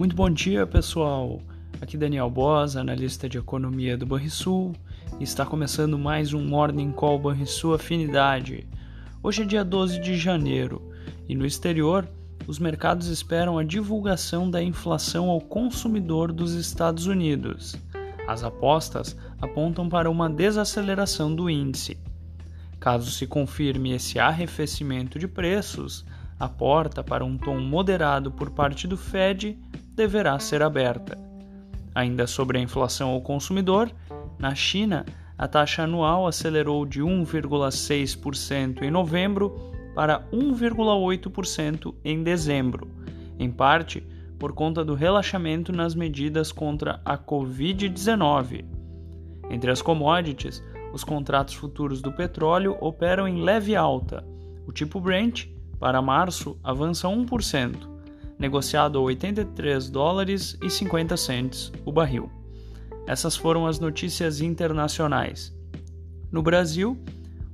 Muito bom dia, pessoal. Aqui Daniel Boas, analista de economia do Banrisul, e está começando mais um Morning Call Banrisul Afinidade. Hoje é dia 12 de janeiro e no exterior os mercados esperam a divulgação da inflação ao consumidor dos Estados Unidos. As apostas apontam para uma desaceleração do índice. Caso se confirme esse arrefecimento de preços, a porta para um tom moderado por parte do Fed deverá ser aberta. Ainda sobre a inflação ao consumidor, na China, a taxa anual acelerou de 1,6% em novembro para 1,8% em dezembro, em parte por conta do relaxamento nas medidas contra a Covid-19. Entre as commodities, os contratos futuros do petróleo operam em leve alta. O tipo Brent, para março, avança 1%, negociado a 83 dólares e 50 centes o barril. Essas foram as notícias internacionais. No Brasil,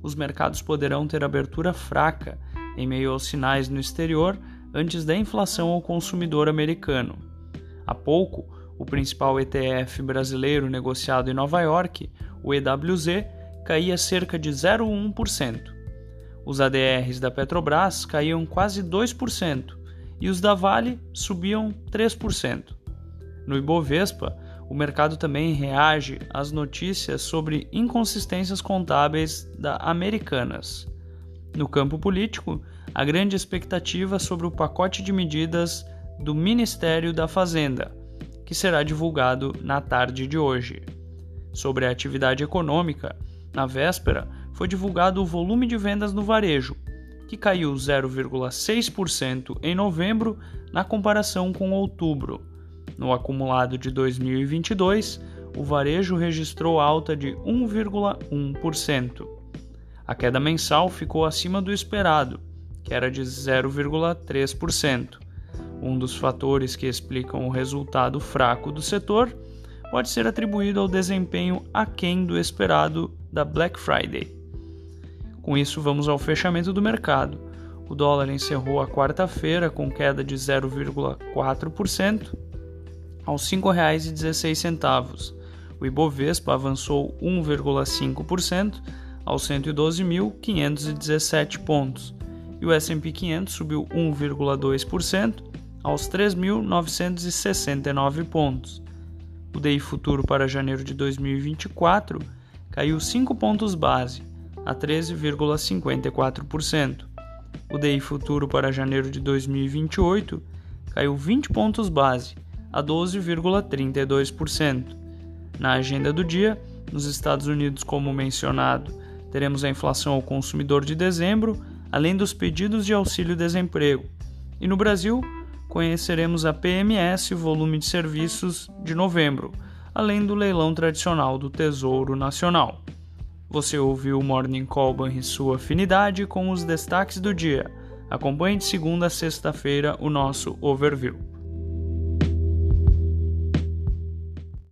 os mercados poderão ter abertura fraca em meio aos sinais no exterior antes da inflação ao consumidor americano. Há pouco, o principal ETF brasileiro negociado em Nova York, o EWZ, caía cerca de 0,1%. Os ADRs da Petrobras caíam quase 2% e os da Vale subiam 3%. No Ibovespa, o mercado também reage às notícias sobre inconsistências contábeis da Americanas. No campo político, a grande expectativa sobre o pacote de medidas do Ministério da Fazenda, que será divulgado na tarde de hoje. Sobre a atividade econômica, na véspera foi divulgado o volume de vendas no varejo, que caiu 0,6% em novembro na comparação com outubro. No acumulado de 2022, o varejo registrou alta de 1,1%. A queda mensal ficou acima do esperado, que era de 0,3%. Um dos fatores que explicam o resultado fraco do setor pode ser atribuído ao desempenho aquém do esperado da Black Friday. Com isso, vamos ao fechamento do mercado. O dólar encerrou a quarta-feira com queda de 0,4% aos R$ 5,16. O Ibovespa avançou 1,5% aos 112.517 pontos e o S&P 500 subiu 1,2% aos 3.969 pontos. O DI futuro para janeiro de 2024 caiu 5 pontos base, a 13,54%. O DI futuro para janeiro de 2028 caiu 20 pontos base, a 12,32%. Na agenda do dia, nos Estados Unidos, como mencionado, teremos a inflação ao consumidor de dezembro, além dos pedidos de auxílio-desemprego. E no Brasil, conheceremos a PMS, volume de serviços de novembro, além do leilão tradicional do Tesouro Nacional. Você ouviu o Morning Call e sua afinidade com os destaques do dia. Acompanhe de segunda a sexta-feira o nosso overview.